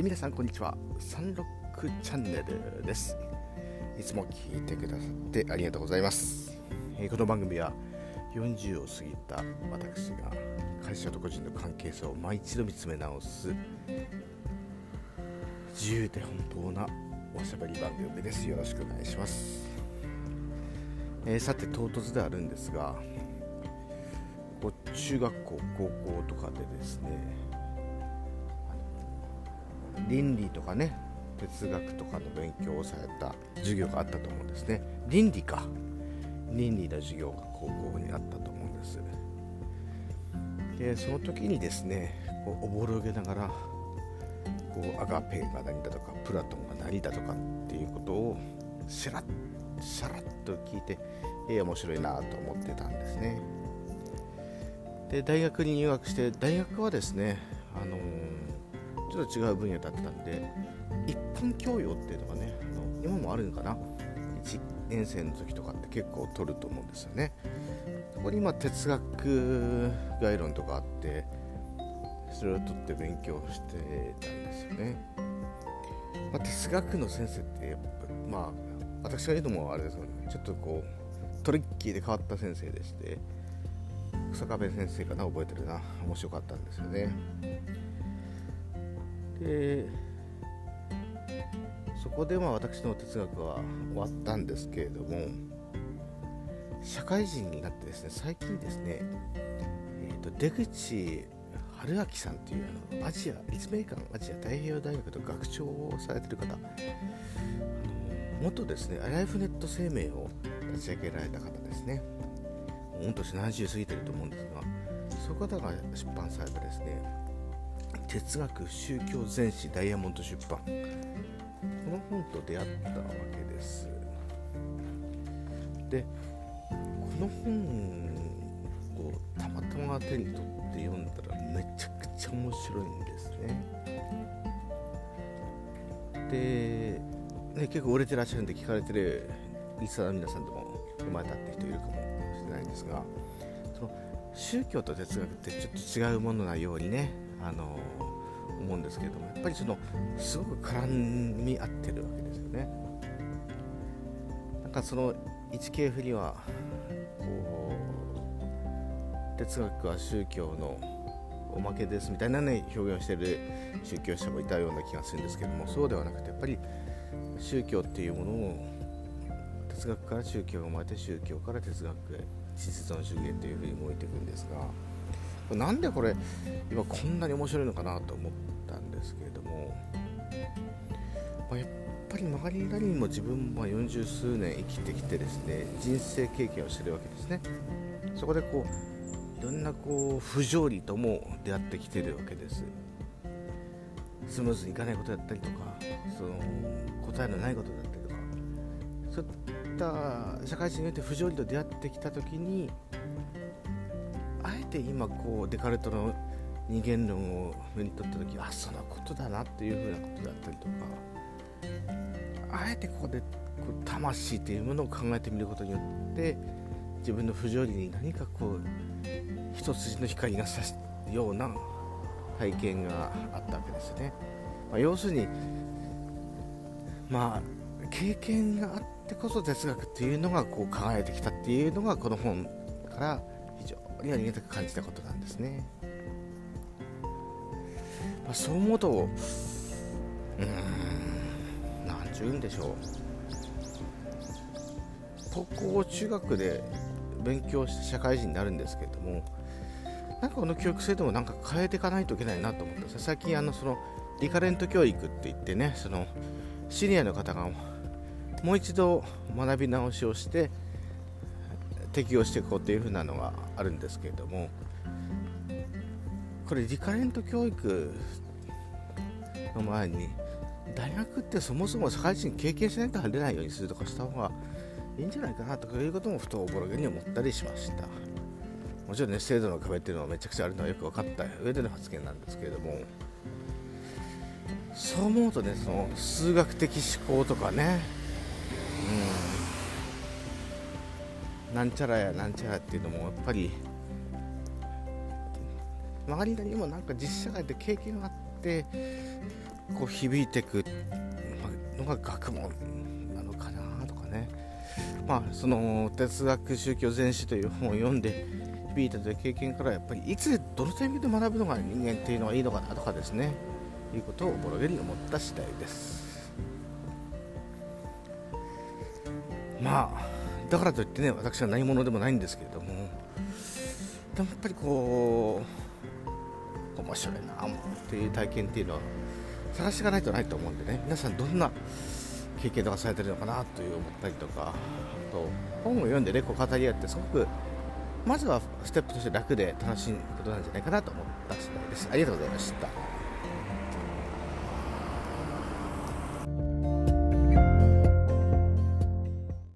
はい皆さんこんにちは。サンロックチャンネルです。いつも聞いてくださってありがとうございます、えー、この番組は40を過ぎた私が会社と個人の関係性を毎一度見つめ直す自由で本当なおしゃべり番組です。よろしくお願いします、えー、さて唐突であるんですがこう中学校高校とかでですね倫理とかね哲学とかの勉強をされた授業があったと思うんですね。倫理か。倫理の授業が高校にあったと思うんです。でその時にですねこうおぼろげながらこうアガペが何だとかプラトンが何だとかっていうことをしらっしゃらっと聞いてええ面白いなと思ってたんですね。で大学に入学して大学はですねあのーちょっと違う分野だったんで一般教養っていうのがねあの今もあるのかな。1年生の時とかって結構取ると思うんですよね。そこに今哲学概論とかあってそれを取って勉強してたんですよね、まあ、哲学の先生ってまあ私が言うのもあれですけど、ね、ちょっとこうトリッキーで変わった先生でして草壁先生かな覚えてるな。面白かったんですよね。でそこでまあ私の哲学は終わったんですけれども社会人になってですね最近ですね、えーと、出口春明さんというあのアジア立命館アジア太平洋大学の学長をされてる方元ですねアライフネット生命を立ち上げられた方ですね。御年70過ぎてると思うんですがその方が出版されたですね哲学宗教全史ダイヤモンド出版。この本と出会ったわけです。でこの本をたまたま手に取って読んだらめちゃくちゃ面白いんですね。でね結構売れてらっしゃるんで聞かれてるリスナーの皆さんでも読まれたって人いるかもしれないんですがその宗教と哲学ってちょっと違うものなようにねあの思うんですけれどもやっぱりそのすごく絡み合ってるわけですよね。なんかその一系譜にはこう哲学は宗教のおまけですみたいなね表現をしてる宗教者もいたような気がするんですけどもそうではなくてやっぱり宗教っていうものを哲学から宗教が生まれて宗教から哲学へ事実の主義へというふうに動いていくんですがなんでこれ今こんなに面白いのかなと思ったんですけれども、まあ、やっぱり周りなりにも自分は40数年生きてきてですね人生経験をしてるわけですね。そこでこういろんなこう不条理とも出会ってきてるわけです。スムーズにいかないことだったりとかその答えのないことだったりとか。そういった社会人によって不条理と出会ってきた時にあえて今こうデカルトの二元論を目に取った時あそのことだなっていうふうなことだったりとかあえてここでこう魂というものを考えてみることによって自分の不条理に何かこう一筋の光が差すような体験があったわけですね。まあ、要するにまあ経験があってこそ哲学っていうのがこう輝いてきたっていうのがこの本から非常にありがたく感じたことなんですね。まあ、そう思うと、うん、なんちゅうんでしょう。高校、中学で勉強して社会人になるんですけれども、なんかこの教育制度もなんか変えていかないといけないなと思って最近あのそのリカレント教育って言ってねそのシニアの方がもう一度学び直しをして適用していこうというふうなのがあるんですけれどもこれリカレント教育の前に大学ってそもそも社会人経験しないと入れないようにするとかした方がいいんじゃないかなとかいうこともふとおぼろげに思ったりしました。もちろんね制度の壁っていうのはめちゃくちゃあるのはよく分かった上での発言なんですけれどもそう思うとねその数学的思考とかねなんちゃらやなんちゃらっていうのもやっぱり周りにもなんか実社会で経験があってこう響いてくのが学問なのかなとかね。まあその哲学宗教全史という本を読んで響いたという経験からやっぱりいつどのタイミングで学ぶのが人間っていうのはいいのかなとかですね。いうことをボロゲに思った次第です。まあだからといってね私は何者でもないんですけれどもでもやっぱりこう面白いなっていう体験っていうのは探していかないとないと思うんでね皆さんどんな経験とかされてるのかなという思ったりとかあと本を読んでねこう語り合ってすごくまずはステップとして楽で楽しいことなんじゃないかなと思った次第です。ありがとうございました。